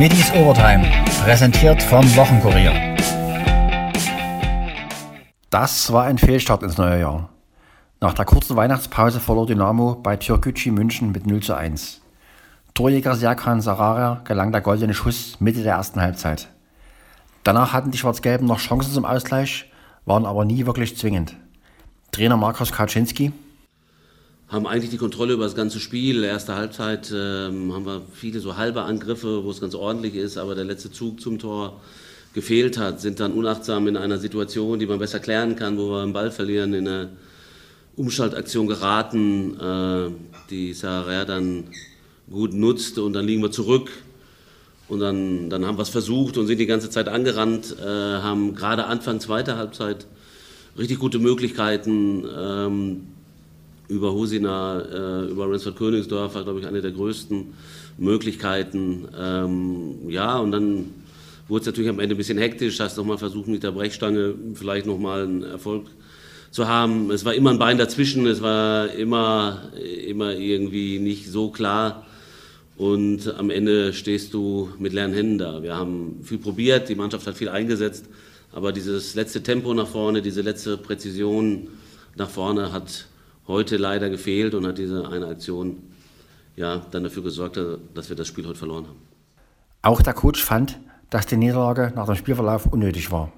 Middies Overtime, präsentiert vom Wochenkurier. Das war ein Fehlstart ins neue Jahr. Nach der kurzen Weihnachtspause verlor Dynamo bei Türkgücü München mit 0 zu 1. Torjäger Serkan Sarara gelang der goldene Schuss Mitte der ersten Halbzeit. Danach hatten die Schwarz-Gelben noch Chancen zum Ausgleich, waren aber nie wirklich zwingend. Trainer Markus Kaczynski. Haben eigentlich die Kontrolle über das ganze Spiel. Erste Halbzeit ähm, haben wir viele so halbe Angriffe, wo es ganz ordentlich ist, aber der letzte Zug zum Tor gefehlt hat, sind dann unachtsam in einer Situation, die man besser klären kann, wo wir einen Ball verlieren, in eine Umschaltaktion geraten, äh, die Sarah dann gut nutzt und dann liegen wir zurück. Und dann, dann haben wir es versucht und sind die ganze Zeit angerannt, äh, haben gerade Anfang zweiter Halbzeit richtig gute Möglichkeiten. Ähm, über Husina, äh, über Ransford Königsdorf war, glaube ich, eine der größten Möglichkeiten. Ähm, ja, und dann wurde es natürlich am Ende ein bisschen hektisch, hast nochmal versucht, mit der Brechstange vielleicht nochmal einen Erfolg zu haben. Es war immer ein Bein dazwischen, es war immer, immer irgendwie nicht so klar. Und am Ende stehst du mit leeren Händen da. Wir haben viel probiert, die Mannschaft hat viel eingesetzt, aber dieses letzte Tempo nach vorne, diese letzte Präzision nach vorne hat heute leider gefehlt und hat diese eine Aktion ja, dann dafür gesorgt, dass wir das Spiel heute verloren haben. Auch der Coach fand, dass die Niederlage nach dem Spielverlauf unnötig war.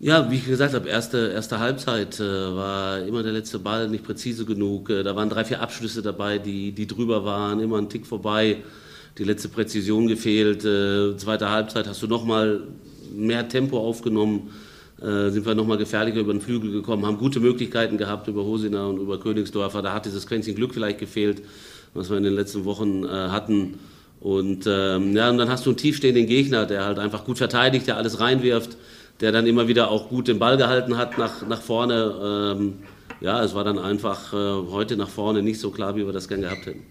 Ja, wie ich gesagt habe, erste, erste Halbzeit äh, war immer der letzte Ball nicht präzise genug. Äh, da waren drei, vier Abschlüsse dabei, die, die drüber waren, immer ein Tick vorbei. Die letzte Präzision gefehlt. Äh, zweite Halbzeit hast du nochmal mehr Tempo aufgenommen sind wir nochmal gefährlicher über den Flügel gekommen, haben gute Möglichkeiten gehabt über Hosina und über Königsdorfer. Da hat dieses Quäntchen Glück vielleicht gefehlt, was wir in den letzten Wochen äh, hatten. Und, ähm, ja, und dann hast du einen tiefstehenden Gegner, der halt einfach gut verteidigt, der alles reinwirft, der dann immer wieder auch gut den Ball gehalten hat nach, nach vorne. Ähm, ja, es war dann einfach äh, heute nach vorne nicht so klar, wie wir das gern gehabt hätten.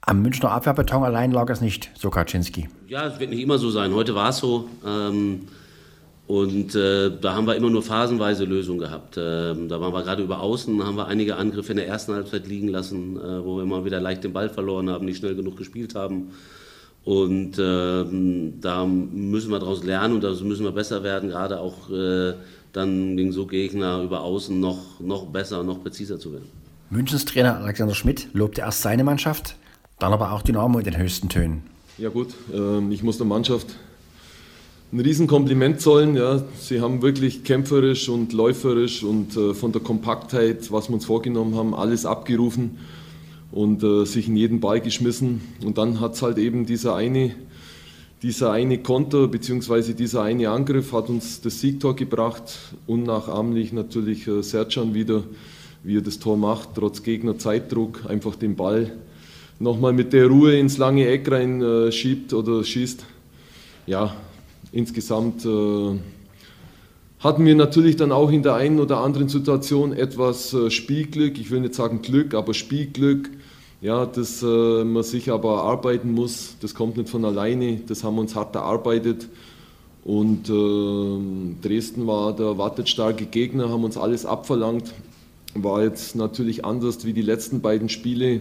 Am Münchner Abwehrbeton allein lag es nicht, so Kaczynski. Ja, es wird nicht immer so sein. Heute war es so. Ähm, und äh, da haben wir immer nur phasenweise Lösungen gehabt. Äh, da waren wir gerade über Außen, haben wir einige Angriffe in der ersten Halbzeit liegen lassen, äh, wo wir mal wieder leicht den Ball verloren haben, nicht schnell genug gespielt haben. Und ähm, da müssen wir daraus lernen und da müssen wir besser werden, gerade auch äh, dann gegen so Gegner über Außen noch, noch besser, noch präziser zu werden. Münchens Trainer Alexander Schmidt lobte erst seine Mannschaft, dann aber auch Dynamo in den höchsten Tönen. Ja gut, ähm, ich muss der Mannschaft ein Riesenkompliment zollen. Ja. Sie haben wirklich kämpferisch und läuferisch und äh, von der Kompaktheit, was wir uns vorgenommen haben, alles abgerufen und äh, sich in jeden Ball geschmissen. Und dann hat es halt eben dieser eine, dieser eine Konter bzw. dieser eine Angriff hat uns das Siegtor gebracht. Unnachahmlich natürlich äh, Sercan wieder, wie er das Tor macht, trotz Gegner Zeitdruck, einfach den Ball nochmal mit der Ruhe ins lange Eck rein äh, schiebt oder schießt. Ja, Insgesamt äh, hatten wir natürlich dann auch in der einen oder anderen Situation etwas äh, Spielglück, ich will nicht sagen Glück, aber Spielglück, ja, das äh, man sich aber arbeiten muss, das kommt nicht von alleine, das haben wir uns hart erarbeitet. Und äh, Dresden war der wartetstarke Gegner, haben uns alles abverlangt. War jetzt natürlich anders wie die letzten beiden Spiele,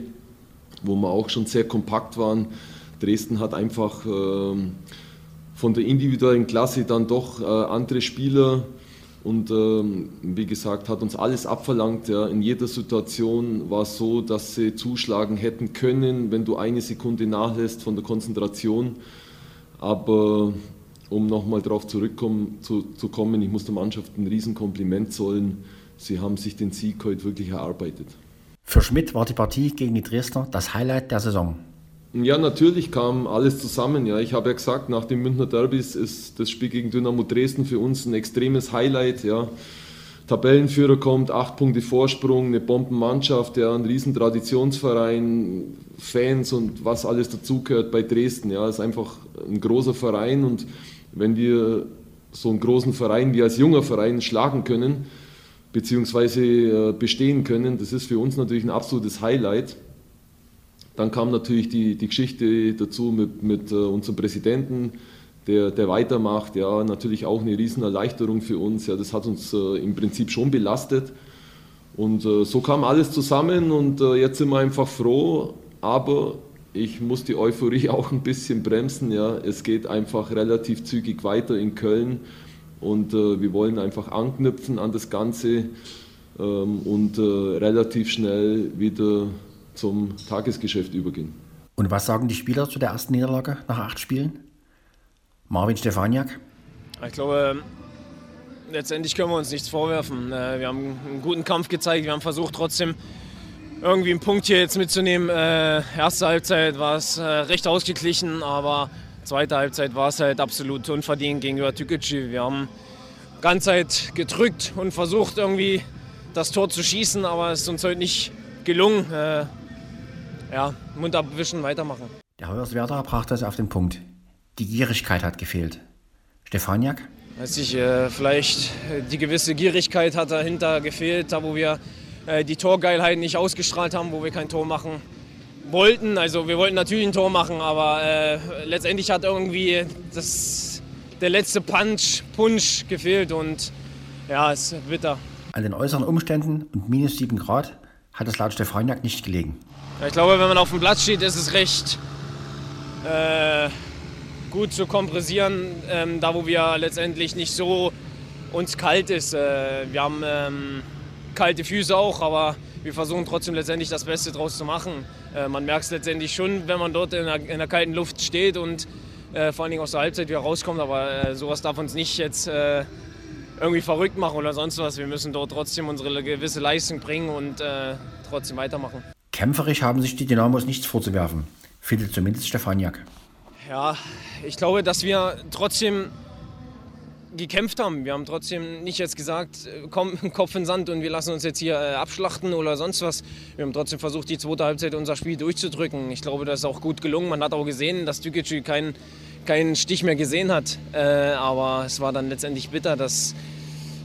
wo wir auch schon sehr kompakt waren. Dresden hat einfach äh, von der individuellen Klasse dann doch äh, andere Spieler und ähm, wie gesagt, hat uns alles abverlangt. Ja. In jeder Situation war es so, dass sie zuschlagen hätten können, wenn du eine Sekunde nachlässt von der Konzentration. Aber um nochmal darauf zurückkommen zu, ich muss der Mannschaft ein Riesenkompliment zollen. Sie haben sich den Sieg heute wirklich erarbeitet. Für Schmidt war die Partie gegen die Dresdner das Highlight der Saison. Ja, natürlich kam alles zusammen. Ja, ich habe ja gesagt, nach dem Münchner Derbys ist das Spiel gegen Dynamo Dresden für uns ein extremes Highlight. Ja. Tabellenführer kommt, acht Punkte Vorsprung, eine Bombenmannschaft, ja, ein riesen Traditionsverein, Fans und was alles dazugehört bei Dresden. Ja, ist einfach ein großer Verein und wenn wir so einen großen Verein wie als junger Verein schlagen können, beziehungsweise äh, bestehen können, das ist für uns natürlich ein absolutes Highlight. Dann kam natürlich die, die Geschichte dazu mit, mit uh, unserem Präsidenten, der, der weitermacht. Ja, natürlich auch eine Riesenerleichterung für uns. Ja, das hat uns uh, im Prinzip schon belastet. Und uh, so kam alles zusammen und jetzt sind wir einfach froh. Aber ich muss die Euphorie auch ein bisschen bremsen. Ja. Es geht einfach relativ zügig weiter in Köln und äh, wir wollen einfach anknüpfen an das Ganze ähm, und äh, relativ schnell wieder zum Tagesgeschäft übergehen. Und was sagen die Spieler zu der ersten Niederlage nach acht Spielen? Marvin Stefaniak? Ich glaube, letztendlich können wir uns nichts vorwerfen. Äh, wir haben einen guten Kampf gezeigt, wir haben versucht trotzdem irgendwie einen Punkt hier jetzt mitzunehmen. Äh, erste Halbzeit war es äh, recht ausgeglichen, aber zweite Halbzeit war es halt absolut unverdient gegenüber Tükeci. Wir haben ganze Zeit gedrückt und versucht irgendwie das Tor zu schießen, aber es ist uns heute nicht gelungen. Äh, ja, Mund abwischen, weitermachen. Der Hoyerswerda brachte es auf den Punkt. Die Gierigkeit hat gefehlt. Stefaniak? Weiß ich, äh, vielleicht die gewisse Gierigkeit hat dahinter gefehlt, da wo wir äh, die Torgeilheit nicht ausgestrahlt haben, wo wir kein Tor machen wollten. Also wir wollten natürlich ein Tor machen, aber äh, letztendlich hat irgendwie das, der letzte Punch, Punch gefehlt und ja, es ist bitter. An den äußeren Umständen und minus 7 Grad hat es laut Stefaniak nicht gelegen. Ich glaube, wenn man auf dem Platz steht, ist es recht äh, gut zu kompressieren, ähm, da wo wir letztendlich nicht so uns kalt ist. Äh, wir haben ähm, kalte Füße auch, aber wir versuchen trotzdem letztendlich das Beste draus zu machen. Äh, man merkt es letztendlich schon, wenn man dort in der, in der kalten Luft steht und äh, vor allen Dingen aus der Halbzeit wieder rauskommt. Aber äh, sowas darf uns nicht jetzt äh, irgendwie verrückt machen oder sonst was. Wir müssen dort trotzdem unsere gewisse Leistung bringen und trotzdem weitermachen. Kämpferisch haben sich die Dynamos nichts vorzuwerfen, findet zumindest Stefaniak. Ja, ich glaube, dass wir trotzdem gekämpft haben. Wir haben trotzdem nicht jetzt gesagt, äh, komm, Kopf in Sand und wir lassen uns jetzt hier äh, abschlachten oder sonst was. Wir haben trotzdem versucht, die zweite Halbzeit unser Spiel durchzudrücken. Ich glaube, das ist auch gut gelungen. Man hat auch gesehen, dass Dükic keinen keinen Stich mehr gesehen hat. Äh, aber es war dann letztendlich bitter, dass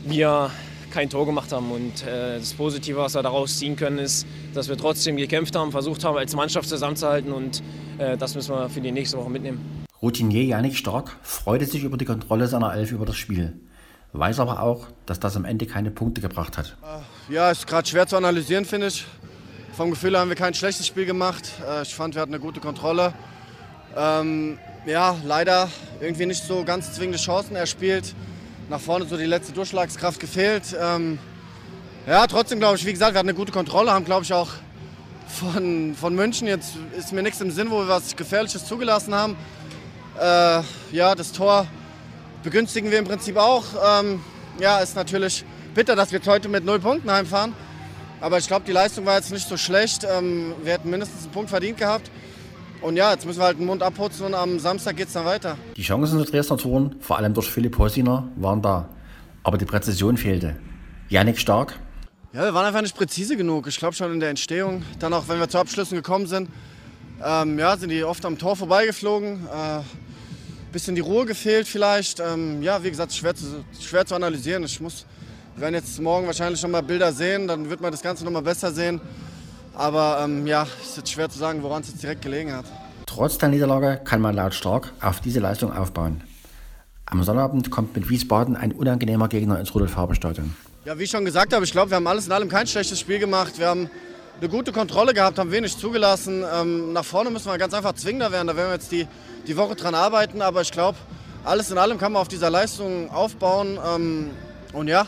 wir kein Tor gemacht haben. Und das Positive, was wir daraus ziehen können, ist, dass wir trotzdem gekämpft haben, versucht haben, als Mannschaft zusammenzuhalten. Und äh, das müssen wir für die nächste Woche mitnehmen. Routinier Janik Stark freute sich über die Kontrolle seiner Elf über das Spiel, weiß aber auch, dass das am Ende keine Punkte gebracht hat. Äh, ja, ist gerade schwer zu analysieren, finde ich. Vom Gefühl haben wir kein schlechtes Spiel gemacht. Äh, ich fand, wir hatten eine gute Kontrolle. Ähm, ja, leider irgendwie nicht so ganz zwingende Chancen erspielt. Nach vorne so die letzte Durchschlagskraft gefehlt. Ähm, ja, trotzdem glaube ich, wie gesagt, wir hatten eine gute Kontrolle, haben glaube ich auch von, von München, jetzt ist mir nichts im Sinn, wo wir was Gefährliches zugelassen haben. Äh, ja, das Tor begünstigen wir im Prinzip auch. Ähm, ja, ist natürlich bitter, dass wir heute mit null Punkten heimfahren. Aber ich glaube, die Leistung war jetzt nicht so schlecht. Ähm, wir hätten mindestens einen Punkt verdient gehabt. Und ja, jetzt müssen wir halt den Mund abputzen und am Samstag geht es dann weiter. Die Chancen zu Dresdner Toren, vor allem durch Philipp Hosiner, waren da. Aber die Präzision fehlte. Janik Stark. Ja, wir waren einfach nicht präzise genug. Ich glaube schon in der Entstehung. Dann auch, wenn wir zu Abschlüssen gekommen sind, ähm, ja, sind die oft am Tor vorbeigeflogen. Äh, bisschen die Ruhe gefehlt vielleicht. Ähm, ja, wie gesagt, schwer zu, schwer zu analysieren. Ich muss, wir werden jetzt morgen wahrscheinlich noch mal Bilder sehen, dann wird man das Ganze noch mal besser sehen. Aber ähm, ja, es ist jetzt schwer zu sagen, woran es jetzt direkt gelegen hat. Trotz der Niederlage kann man laut Stark auf diese Leistung aufbauen. Am Sonnabend kommt mit Wiesbaden ein unangenehmer Gegner ins Rudolf-Farbe-Stadion. Ja, wie ich schon gesagt habe, ich glaube, wir haben alles in allem kein schlechtes Spiel gemacht. Wir haben eine gute Kontrolle gehabt, haben wenig zugelassen. Ähm, nach vorne müssen wir ganz einfach zwingender werden. Da werden wir jetzt die die Woche dran arbeiten. Aber ich glaube, alles in allem kann man auf dieser Leistung aufbauen. Ähm, und ja,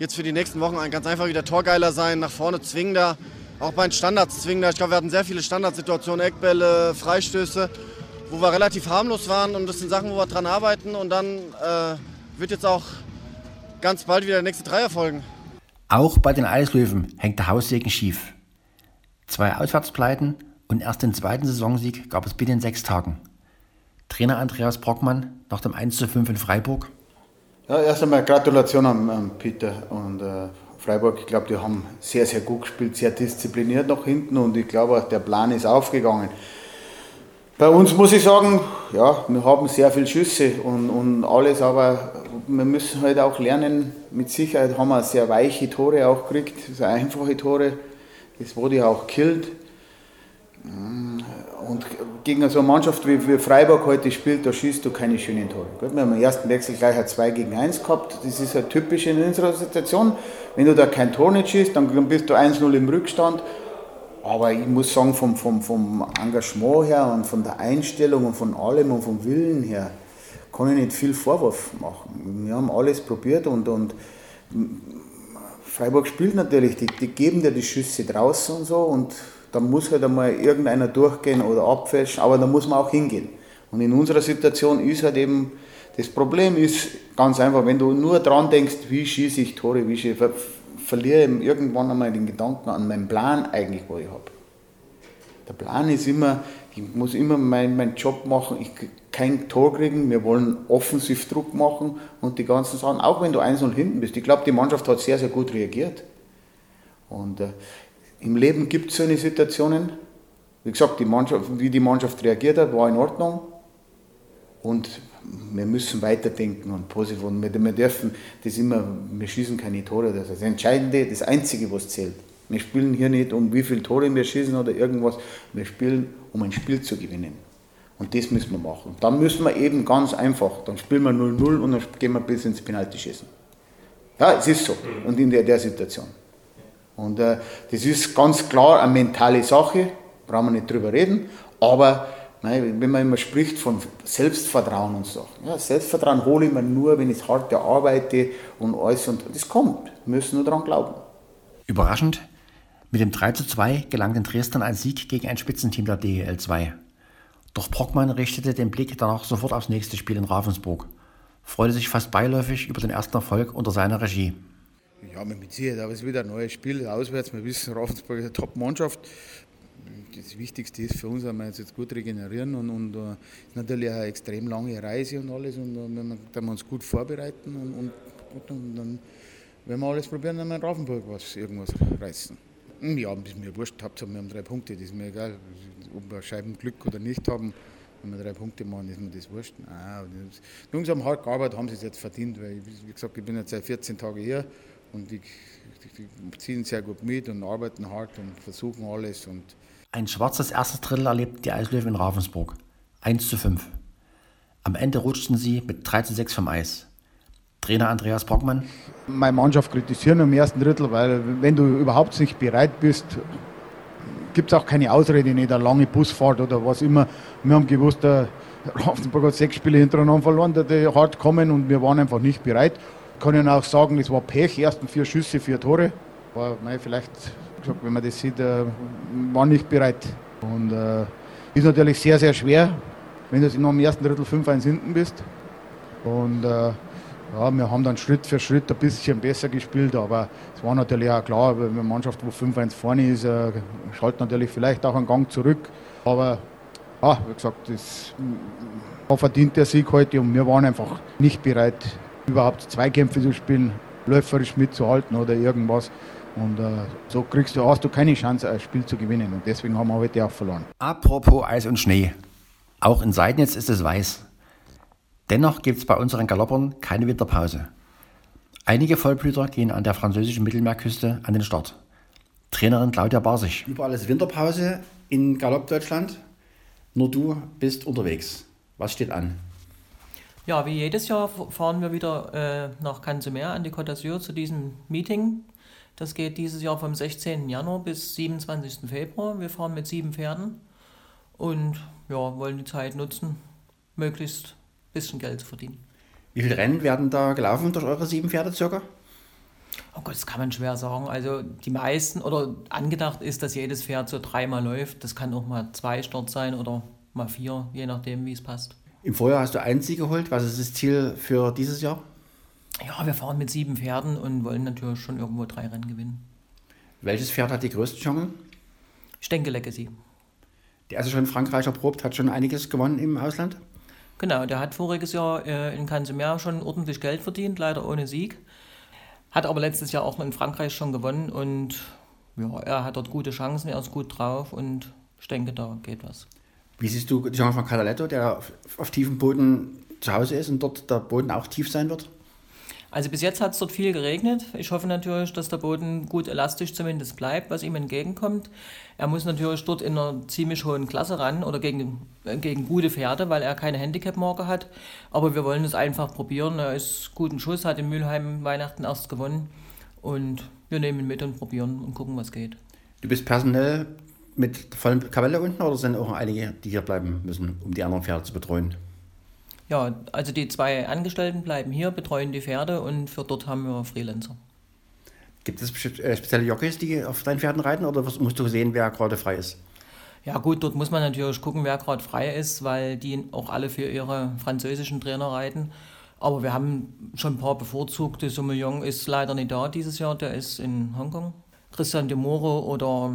jetzt für die nächsten Wochen ganz einfach wieder torgeiler sein, nach vorne zwingender, auch bei den Standards zwingender. Ich glaube, wir hatten sehr viele Standardsituationen, Eckbälle, Freistöße, wo wir relativ harmlos waren. Und das sind Sachen, wo wir dran arbeiten. Und dann äh, wird jetzt auch ganz bald wieder der nächste Dreier folgen. Auch bei den Eislöwen hängt der Haussegen schief. Zwei Auswärtspleiten und erst den zweiten Saisonsieg gab es binnen sechs Tagen. Trainer Andreas Brockmann nach dem 1 zu 5 in Freiburg? Ja, erst einmal Gratulation an, an Peter und äh, Freiburg. Ich glaube, die haben sehr, sehr gut gespielt, sehr diszipliniert nach hinten und ich glaube, auch der Plan ist aufgegangen. Bei uns muss ich sagen, ja, wir haben sehr viele Schüsse und, und alles, aber wir müssen halt auch lernen, mit Sicherheit haben wir sehr weiche Tore auch gekriegt, sehr einfache Tore. Das wurde auch killt. Und gegen so eine Mannschaft wie, wie Freiburg heute spielt, da schießt du keine schönen Tore. Wir haben im ersten Wechsel gleich ein 2 gegen 1 gehabt. Das ist halt typisch in unserer Situation. Wenn du da kein Tor nicht schießt, dann bist du 1-0 im Rückstand. Aber ich muss sagen, vom, vom, vom Engagement her und von der Einstellung und von allem und vom Willen her, kann ich nicht viel Vorwurf machen. Wir haben alles probiert und, und Freiburg spielt natürlich, die, die geben dir die Schüsse draußen und so und da muss halt einmal irgendeiner durchgehen oder abfälschen, aber da muss man auch hingehen. Und in unserer Situation ist halt eben, das Problem ist ganz einfach, wenn du nur dran denkst, wie schieße ich Tore, wie schieße, ver verliere ich irgendwann einmal den Gedanken an meinen Plan eigentlich, wo ich habe. Der Plan ist immer, ich muss immer meinen mein Job machen, ich kein Tor kriegen, wir wollen offensiv Druck machen und die ganzen Sachen, auch wenn du 1-0 hinten bist. Ich glaube, die Mannschaft hat sehr, sehr gut reagiert. Und äh, im Leben gibt es solche Situationen. Wie gesagt, die Mannschaft, wie die Mannschaft reagiert hat, war in Ordnung. Und wir müssen weiterdenken und positiv. Und wir, wir dürfen das immer, wir schießen keine Tore. Das ist das Entscheidende, das Einzige, was zählt. Wir spielen hier nicht um wie viele Tore wir schießen oder irgendwas. Wir spielen, um ein Spiel zu gewinnen. Und das müssen wir machen. Dann müssen wir eben ganz einfach, dann spielen wir 0-0 und dann gehen wir bis ins Penalty schießen. Ja, es ist so. Und in der, der Situation. Und äh, das ist ganz klar eine mentale Sache, brauchen wir nicht drüber reden. Aber nein, wenn man immer spricht von Selbstvertrauen und so, ja, Selbstvertrauen hole ich mir nur, wenn ich hart arbeite und alles. Und das kommt. Wir müssen nur daran glauben. Überraschend, mit dem 3 zu 2 gelang den Dresdern ein Sieg gegen ein Spitzenteam der DEL 2. Doch Brockmann richtete den Blick danach sofort aufs nächste Spiel in Ravensburg, freute sich fast beiläufig über den ersten Erfolg unter seiner Regie. Ja, mit Sicherheit, aber es ist wieder ein neues Spiel auswärts. Wir wissen, Ravensburg ist eine Top-Mannschaft. Das Wichtigste ist für uns, dass wir jetzt gut regenerieren und, und uh, ist natürlich eine extrem lange Reise und alles und uh, wenn wir, uns gut vorbereiten und, und, und dann werden wir alles probieren, dann in Ravensburg was, irgendwas reißen. Hm, ja, das ist mir wurscht, Hauptsache wir haben drei Punkte, das ist mir egal, ob wir Scheibenglück oder nicht haben. Wenn wir drei Punkte machen, ist mir das wurscht. Nein, die Jungs haben hart gearbeitet, haben sie es jetzt verdient, weil, wie gesagt, ich bin jetzt seit 14 Tagen hier und die, die ziehen sehr gut mit und arbeiten hart und versuchen alles. Und Ein schwarzes erstes Drittel erlebt die Eislöwen in Ravensburg. 1 zu 5. Am Ende rutschten sie mit 3 zu 6 vom Eis. Trainer Andreas Brockmann. Meine Mannschaft kritisieren im ersten Drittel, weil wenn du überhaupt nicht bereit bist, gibt es auch keine Ausrede, nicht eine lange Busfahrt oder was immer. Wir haben gewusst, der Ravensburg hat sechs Spiele hintereinander verloren, die hart kommen und wir waren einfach nicht bereit. Ich kann Ihnen auch sagen, es war Pech, ersten vier Schüsse, vier Tore. War mei, vielleicht, wenn man das sieht, äh, war nicht bereit. Und äh, ist natürlich sehr, sehr schwer, wenn du noch im ersten Drittel 5-1 hinten bist. Und äh, ja, wir haben dann Schritt für Schritt ein bisschen besser gespielt, aber es war natürlich auch klar, wenn eine Mannschaft, wo 5-1 vorne ist, äh, schaltet natürlich vielleicht auch einen Gang zurück. Aber ja, wie gesagt, das war verdient der Sieg heute und wir waren einfach nicht bereit, überhaupt Zweikämpfe zu spielen, läuferisch mitzuhalten oder irgendwas. Und äh, so kriegst du, hast du keine Chance, ein Spiel zu gewinnen. Und deswegen haben wir heute auch verloren. Apropos Eis und Schnee. Auch in Seidnitz ist es weiß. Dennoch gibt es bei unseren Galoppern keine Winterpause. Einige Vollblüter gehen an der französischen Mittelmeerküste an den Start. Trainerin Claudia Barsig. Überall ist Winterpause in Galopp Deutschland. Nur du bist unterwegs. Was steht an? Ja, wie jedes Jahr fahren wir wieder äh, nach Cansemer an die Côte d'Azur zu diesem Meeting. Das geht dieses Jahr vom 16. Januar bis 27. Februar. Wir fahren mit sieben Pferden und ja, wollen die Zeit nutzen, möglichst ein bisschen Geld zu verdienen. Wie viele Rennen werden da gelaufen durch eure sieben Pferde circa? Oh Gott, das kann man schwer sagen. Also die meisten oder angedacht ist, dass jedes Pferd so dreimal läuft. Das kann auch mal zwei Start sein oder mal vier, je nachdem, wie es passt. Im Vorjahr hast du einen Sieg geholt. Was ist das Ziel für dieses Jahr? Ja, wir fahren mit sieben Pferden und wollen natürlich schon irgendwo drei Rennen gewinnen. Welches Pferd hat die größten Chancen? Ich denke Legacy. Der ist ja schon in Frankreich erprobt, hat schon einiges gewonnen im Ausland. Genau, der hat voriges Jahr äh, in Cansemer schon ordentlich Geld verdient, leider ohne Sieg. Hat aber letztes Jahr auch in Frankreich schon gewonnen und ja, er hat dort gute Chancen, er ist gut drauf und ich denke, da geht was. Wie siehst du die Chance von Cataletto, der auf, auf tiefem Boden zu Hause ist und dort der Boden auch tief sein wird? Also bis jetzt hat es dort viel geregnet. Ich hoffe natürlich, dass der Boden gut elastisch zumindest bleibt, was ihm entgegenkommt. Er muss natürlich dort in einer ziemlich hohen Klasse ran oder gegen, äh, gegen gute Pferde, weil er keine Handicap-Marke hat. Aber wir wollen es einfach probieren. Er ist guten Schuss, hat in Mülheim Weihnachten erst gewonnen. Und wir nehmen ihn mit und probieren und gucken, was geht. Du bist personell mit vollem Kapelle unten oder sind auch einige, die hier bleiben müssen, um die anderen Pferde zu betreuen? Ja, also die zwei Angestellten bleiben hier, betreuen die Pferde und für dort haben wir Freelancer. Gibt es äh, spezielle Jockeys, die auf deinen Pferden reiten oder musst du sehen, wer gerade frei ist? Ja gut, dort muss man natürlich gucken, wer gerade frei ist, weil die auch alle für ihre französischen Trainer reiten. Aber wir haben schon ein paar bevorzugte. Sommelion ist leider nicht da dieses Jahr, der ist in Hongkong. Christian de Moro oder,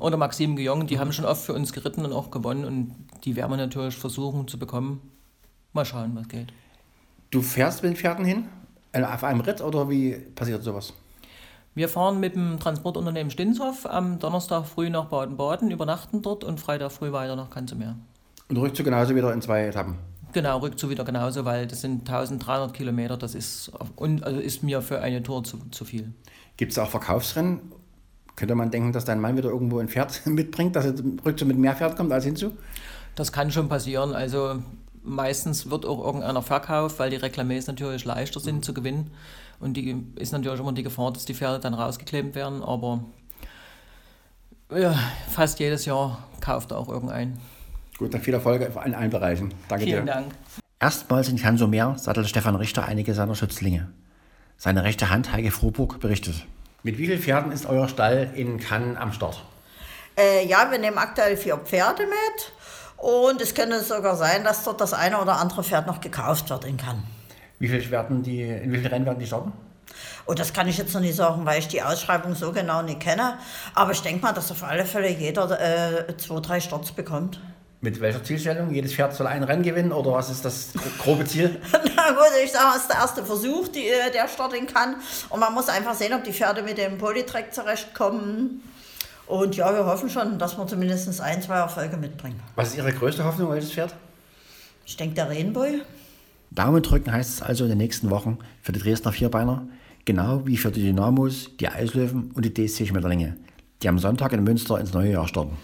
oder Maxime Guillon, die haben schon oft für uns geritten und auch gewonnen und die werden wir natürlich versuchen zu bekommen. Mal schauen, was geht. Du fährst mit den Pferden hin? Äh, auf einem Ritt oder wie passiert sowas? Wir fahren mit dem Transportunternehmen Stinshof am Donnerstag früh nach Baden-Baden, übernachten dort und Freitag früh weiter nach Kanzemeer. Und Rückzug genauso wieder in zwei Etappen? Genau, Rückzug wieder genauso, weil das sind 1300 Kilometer, das ist, also ist mir für eine Tour zu, zu viel. Gibt es auch Verkaufsrennen? Könnte man denken, dass dein Mann wieder irgendwo ein Pferd mitbringt, dass er Rückzug mit mehr Pferd kommt als hinzu? Das kann schon passieren. Also meistens wird auch irgendeiner verkauft, weil die Reklames natürlich leichter sind mhm. zu gewinnen. Und die ist natürlich immer die Gefahr, dass die Pferde dann rausgeklebt werden. Aber ja, fast jedes Jahr kauft auch irgendein. Gut, dann viel Erfolg in allen Bereichen. Danke Vielen dir. Dank. Erstmals in Kansomer sattelt Stefan Richter einige seiner Schützlinge. Seine rechte Hand Heike Froburg berichtet. Mit wie vielen Pferden ist euer Stall in Cannes am Start? Äh, ja, wir nehmen aktuell vier Pferde mit. Und es könnte sogar sein, dass dort das eine oder andere Pferd noch gekauft wird in Cannes. Wie viel werden die, in wie vielen Rennen werden die starten? Oh, das kann ich jetzt noch nicht sagen, weil ich die Ausschreibung so genau nicht kenne. Aber ich denke mal, dass auf alle Fälle jeder äh, zwei, drei Starts bekommt. Mit welcher Zielstellung? Jedes Pferd soll ein Rennen gewinnen oder was ist das grobe Ziel? Na gut, ich sage, es ist der erste Versuch, die, äh, der starten kann. Und man muss einfach sehen, ob die Pferde mit dem Polytrack zurechtkommen. Und ja, wir hoffen schon, dass wir zumindest ein, zwei Erfolge mitbringen. Was ist Ihre größte Hoffnung, welches Pferd? Ich denke, der Rainbow. Daumen drücken heißt es also in den nächsten Wochen für die Dresdner Vierbeiner, genau wie für die Dynamos, die Eislöwen und die DSC Schmetterlinge, die am Sonntag in Münster ins neue Jahr starten.